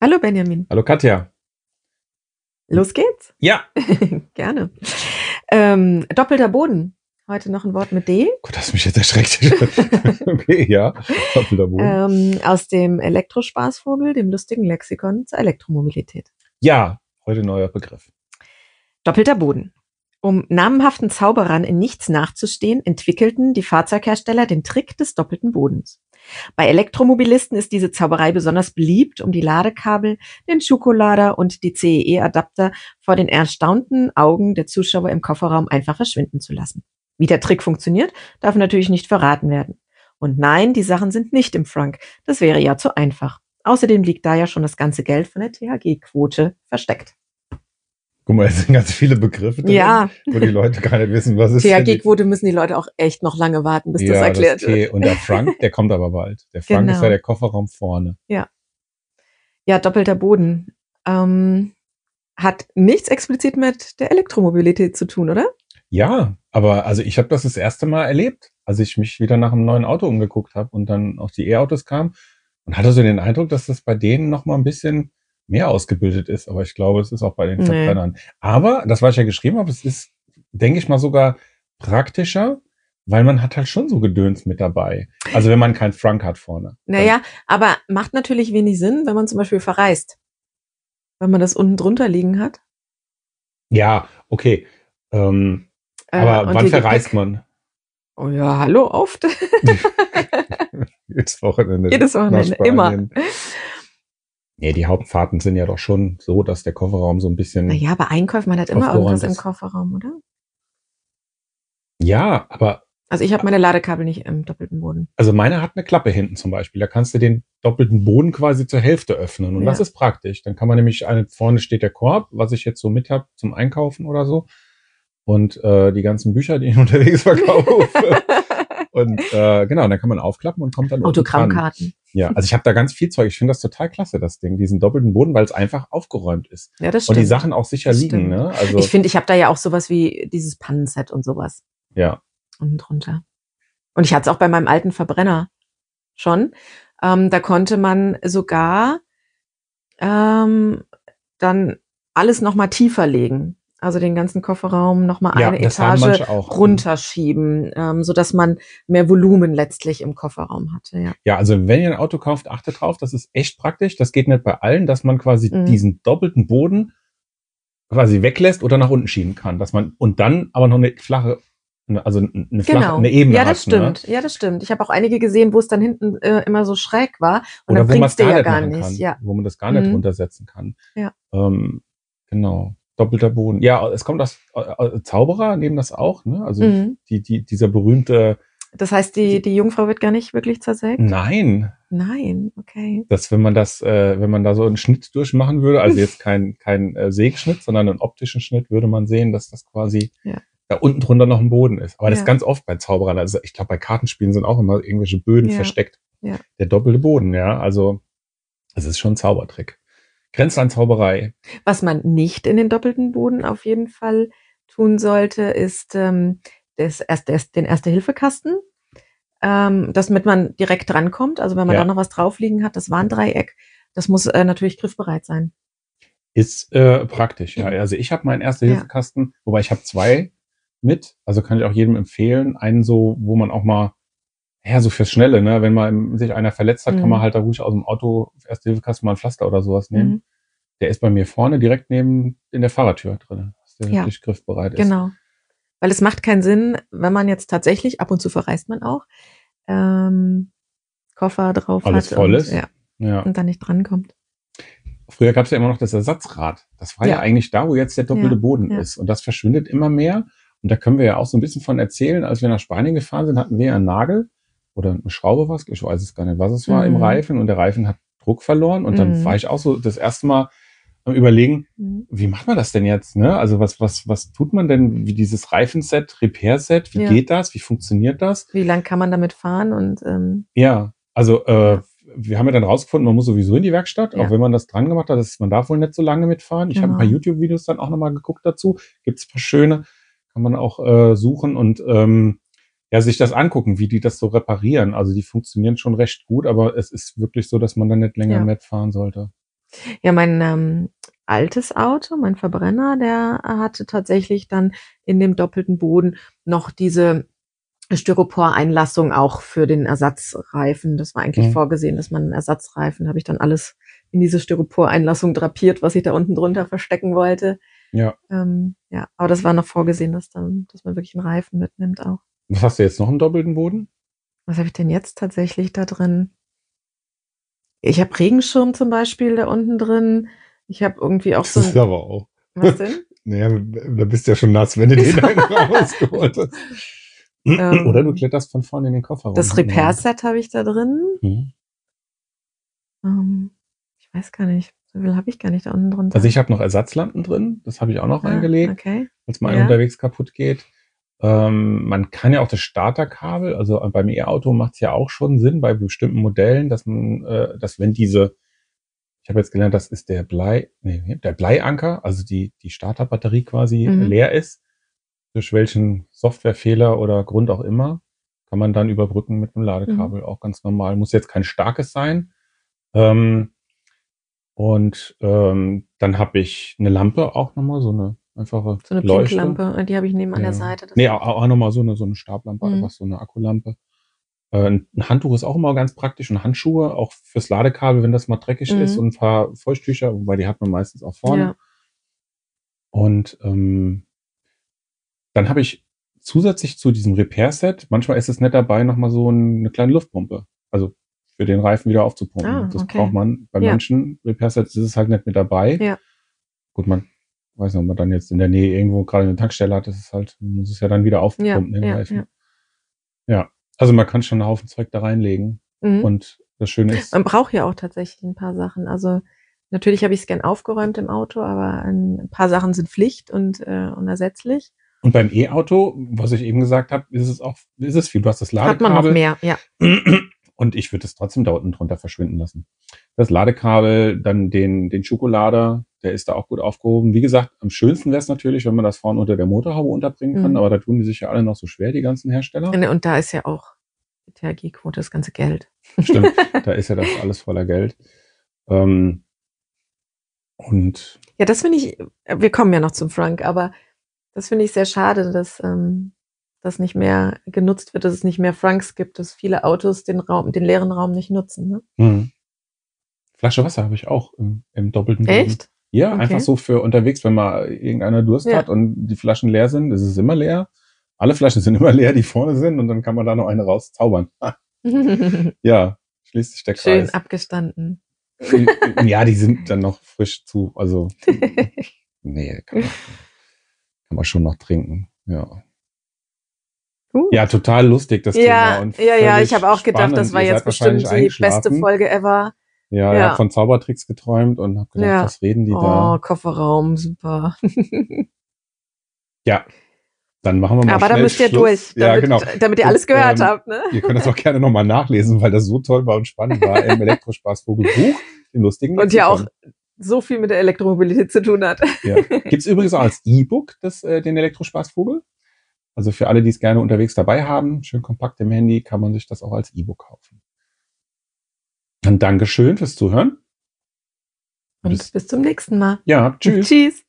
Hallo Benjamin. Hallo Katja. Los geht's. Ja. Gerne. Ähm, doppelter Boden. Heute noch ein Wort mit D. Gott, hast mich jetzt erschreckt. okay, ja. Doppelter Boden. Ähm, aus dem Elektrospaßvogel, dem lustigen Lexikon zur Elektromobilität. Ja, heute neuer Begriff. Doppelter Boden. Um namenhaften Zauberern in nichts nachzustehen, entwickelten die Fahrzeughersteller den Trick des doppelten Bodens. Bei Elektromobilisten ist diese Zauberei besonders beliebt, um die Ladekabel, den Schokolader und die CEE-Adapter vor den erstaunten Augen der Zuschauer im Kofferraum einfach verschwinden zu lassen. Wie der Trick funktioniert, darf natürlich nicht verraten werden. Und nein, die Sachen sind nicht im Frunk. Das wäre ja zu einfach. Außerdem liegt da ja schon das ganze Geld von der THG-Quote versteckt. Guck mal, es sind ganz viele Begriffe drin, Ja. wo die Leute gar nicht wissen, was ist THG-Quote müssen die Leute auch echt noch lange warten, bis das ja, erklärt das wird. Und der Frank, der kommt aber bald. Der Frank Genau. ist ja der Kofferraum vorne. Ja, doppelter Boden. Ähm, hat nichts explizit mit der Elektromobilität zu tun, oder? Ja, aber also ich habe das das erste Mal erlebt, als ich mich wieder nach einem neuen Auto umgeguckt habe und dann auch die E-Autos kamen und hatte so den Eindruck, dass das bei denen noch mal ein bisschen mehr ausgebildet ist. Aber ich glaube, es ist auch bei den Nee. Verbrennern. Aber das, was ich ja geschrieben habe, es ist, denke ich mal, sogar praktischer, weil man hat halt schon so Gedöns mit dabei. Also wenn man keinen Frank hat vorne. Naja, aber macht natürlich wenig Sinn, wenn man zum Beispiel verreist. Wenn man das unten drunter liegen hat. Ja, okay. Ähm, Äh, aber wann verreist man? Oh ja, hallo, oft. Jedes Wochenende. Jedes Wochenende, immer. Nee, die Hauptfahrten sind ja doch schon so, dass der Kofferraum so ein bisschen. Naja, bei Einkäufen, man hat immer irgendwas im. Kofferraum, oder? Ja, aber Also ich habe meine Ladekabel nicht im doppelten Boden. also meine hat eine Klappe hinten zum Beispiel. Da kannst du den doppelten Boden quasi zur Hälfte öffnen. Und Ja. das ist praktisch. Dann kann man nämlich eine, vorne steht der Korb, was ich jetzt so mit hab zum Einkaufen oder so. Und äh, die ganzen Bücher, die ich unterwegs verkaufe. und äh, genau, dann kann man aufklappen und kommt dann. Autogrammkarten. Ja, also ich habe da ganz viel Zeug. Ich finde das total klasse, das Ding, diesen doppelten Boden, weil es einfach aufgeräumt ist. Ja, das Und stimmt. die Sachen auch sicher Das liegen, stimmt. ne? Also ich finde, ich habe da ja auch sowas wie dieses Pannenset und sowas ja. unten drunter. Und ich hatte es auch bei meinem alten Verbrenner schon. Ähm, da konnte man sogar ähm, dann alles noch mal tiefer legen. Also den ganzen Kofferraum noch mal Ja, eine Etage auch. runterschieben, ähm, so dass man mehr Volumen letztlich im Kofferraum hatte. Ja. Ja, also wenn ihr ein Auto kauft, achtet drauf, das ist echt praktisch. Das geht nicht bei allen, dass man quasi Mhm. diesen doppelten Boden quasi weglässt oder nach unten schieben kann, dass man und dann aber noch eine flache, eine- also eine flache, Genau. eine Ebene ja, das hat, ne? stimmt. Ja, das stimmt. Ich habe auch einige gesehen, wo es dann hinten äh, immer so schräg war und Oder dann wo man bringt's es dir gar ja nicht gar nicht. kann, Ja. wo man das gar nicht Mhm. runtersetzen kann. Ja. Ähm, genau. Doppelter Boden. Ja, es kommt aus äh, äh, Zauberer nehmen das auch, ne? Also Mhm. die, die, dieser berühmte Das heißt, die, die Jungfrau wird gar nicht wirklich zersägt? Nein, Nein, okay. dass wenn man das, äh, wenn man da so einen Schnitt durchmachen würde, also jetzt kein, kein äh, Sägschnitt, sondern einen optischen Schnitt, würde man sehen, dass das quasi Ja. da unten drunter noch ein Boden ist. Aber das Ja. ist ganz oft bei Zauberern. Also ich glaube, bei Kartenspielen sind auch immer irgendwelche Böden Ja. versteckt. Ja. Der doppelte Boden, ja. Also es ist schon ein Zaubertrick. Grenzt an Zauberei. Was man nicht in den doppelten Boden auf jeden Fall tun sollte, ist ähm, das erste, das, den Erste-Hilfe-Kasten, ähm, das mit man direkt drankommt. Also wenn man Ja. da noch was drauf liegen hat, das Warndreieck, das muss äh, natürlich griffbereit sein. Ist äh, praktisch, ja. Also ich habe meinen Erste-Hilfe-Kasten, wobei ich habe zwei mit. Also kann ich auch jedem empfehlen. Einen so, wo man auch mal, ja, so fürs Schnelle, ne? Wenn im- sich einer verletzt hat, kann Mhm. man halt da ruhig aus dem Auto Erste-Hilfe-Kasten mal ein Pflaster oder sowas nehmen. Mhm. Der ist bei mir vorne direkt neben in der Fahrertür drin, dass der Ja. wirklich griffbereit ist. Genau. Weil es macht keinen Sinn, wenn man jetzt tatsächlich, ab und zu verreist man auch, ähm, Koffer drauf Alles hat voll und, ist. ja, Ja. und dann nicht drankommt. Früher gab es ja immer noch das Ersatzrad. Das war ja, Ja. eigentlich da, wo jetzt der doppelte Ja, Boden ja. ist. Und das verschwindet immer mehr. Und da können wir ja auch so ein bisschen von erzählen. Als wir nach Spanien gefahren sind, hatten wir einen Nagel oder eine Schraube was, ich weiß es gar nicht, was es war, im Mhm. Reifen. Und der Reifen hat Druck verloren. Und dann Mhm. war ich auch so das erste Mal am überlegen, Mhm. wie macht man das denn jetzt? Ne? Also was, was, was tut man denn? Wie dieses Reifenset, Repair-Set, wie Ja. geht das? Wie funktioniert das? Wie lang kann man damit fahren? Und ähm, Ja, also äh, wir haben ja dann rausgefunden, man muss sowieso in die Werkstatt, Ja. auch wenn man das dran gemacht hat, man darf wohl nicht so lange mitfahren. Ich habe ein paar Genau. YouTube-Videos dann auch nochmal geguckt dazu. Gibt's ein paar schöne, kann man auch äh, suchen und ähm, ja, sich das angucken, wie die das so reparieren. Also die funktionieren schon recht gut, aber es ist wirklich so, dass man dann nicht länger Ja. mitfahren sollte. Ja, mein ähm, altes Auto, mein Verbrenner, der hatte tatsächlich dann in dem doppelten Boden noch diese Styropor-Einlassung auch für den Ersatzreifen. Das war eigentlich Mhm. vorgesehen, dass man einen Ersatzreifen, habe ich dann alles in diese Styropor-Einlassung drapiert, was ich da unten drunter verstecken wollte. Ja. Ähm, ja, aber das war noch vorgesehen, dass dann, dass man wirklich einen Reifen mitnimmt auch. Was hast du jetzt noch einen doppelten Boden? Was habe ich denn jetzt tatsächlich da drin? Ich habe Regenschirm zum Beispiel da unten drin. Ich habe irgendwie auch so Das ist aber auch. was denn? Naja, da bist du ja schon nass, wenn du den einen rausgeholt hast. Ähm, Oder du kletterst von vorne in den Kofferraum. Das Repair-Set habe ich da drin. Mhm. Ähm, ich weiß gar nicht. So viel habe ich gar nicht da unten drin. Also ich habe noch Ersatzlampen drin, das habe ich auch noch Ah, reingelegt, Okay. als mal Ja. unterwegs kaputt geht. Ähm, man kann ja auch das Starterkabel, also beim E-Auto macht es ja auch schon Sinn bei bestimmten Modellen, dass man, äh, dass wenn diese, ich habe jetzt gelernt, das ist der Blei, nee, der Bleianker, also die die Starterbatterie quasi Mhm. leer ist, durch welchen Softwarefehler oder Grund auch immer, kann man dann überbrücken mit einem Ladekabel, auch ganz normal. Muss jetzt kein starkes sein. Ähm, und ähm, dann habe ich eine Lampe auch nochmal, so eine einfache So eine Leuchte. Pinklampe, die habe ich neben an der. Seite. Das Nee, auch, auch nochmal so eine, so eine Stablampe, Mhm. einfach so eine Akkulampe. Äh, ein Handtuch ist auch immer ganz praktisch und Handschuhe, auch fürs Ladekabel, wenn das mal dreckig Mhm. ist und ein paar Feuchttücher, wobei die hat man meistens auch vorne. Ja. Und ähm, dann habe ich zusätzlich zu diesem Repair-Set, manchmal ist es nett dabei, nochmal so ein, eine kleine Luftpumpe. Also für den Reifen wieder aufzupumpen. Ah, das okay. braucht man. Bei Ja. manchen Repair-Sets ist es halt nicht mit dabei. Ja. Gut, man weiß nicht, ob man dann jetzt in der Nähe irgendwo gerade eine Tankstelle hat, das ist halt, muss es ja dann wieder aufpumpen, ja, Reifen. ja. Ja. Also man kann schon einen Haufen Zeug da reinlegen. Mhm. Und das Schöne ist, Man braucht ja auch tatsächlich ein paar Sachen. Also natürlich habe ich es gern aufgeräumt im Auto, aber ein paar Sachen sind Pflicht und äh, unersetzlich. und beim E-Auto, was ich eben gesagt habe, ist es auch, ist es viel. Du hast das Hat man noch Ladekabel. mehr, ja. Und ich würde es trotzdem da unten drunter verschwinden lassen. Das Ladekabel, dann den, den Schokolader, der ist da auch gut aufgehoben. Wie gesagt, am schönsten wäre es natürlich, wenn man das vorne unter der Motorhaube unterbringen kann, Mhm. aber da tun die sich ja alle noch so schwer, die ganzen Hersteller. Und, da ist ja auch die THG-Quote das ganze Geld. Stimmt, da ist ja das alles voller Geld. Ähm, und Ja, das finde ich, wir kommen ja noch zum Frank, aber das finde ich sehr schade, dass ähm, das nicht mehr genutzt wird, dass es nicht mehr Franks gibt, dass viele Autos den Raum, den leeren Raum nicht nutzen. Ne? mh. Flasche Wasser habe ich auch im, im doppelten Boden. Echt? Ja, Okay. einfach so für unterwegs, wenn mal irgendeiner Durst Ja. hat und die Flaschen leer sind, ist es immer leer. Alle Flaschen sind immer leer, die vorne sind, und dann kann man da noch eine rauszaubern. Ja, schließt sich der Schön Kreis. abgestanden. ja, die sind dann noch frisch zu, also nee, kann man, kann man schon noch trinken. Ja. Gut. Ja, total lustig das ja, Thema. Und ja, ja, ich habe auch gedacht, das spannend. war Ihr jetzt bestimmt die beste. Folge ever. Ja, Ja. er hat von Zaubertricks geträumt und habe gedacht, Ja. was reden die Oh, da? Kofferraum, super. Ja, dann machen wir mal Aber da müsst ihr Schluss. durch, Ja, damit, genau. damit ihr alles Und, gehört ähm, habt. Ne? Ihr könnt das auch gerne nochmal nachlesen, weil das so toll war und spannend war im Elektrospaßvogel Buch, dem lustigen Und ja auch so viel mit der Elektromobilität zu tun hat. Ja. Gibt's übrigens auch als E-Book das, äh, den Elektrospaßvogel. Also für alle, die es gerne unterwegs dabei haben, schön kompakt im Handy, kann man sich das auch als E-Book kaufen. Dann Dankeschön fürs Zuhören. Und Bis- bis zum nächsten Mal. Ja, tschüss. Tschüss.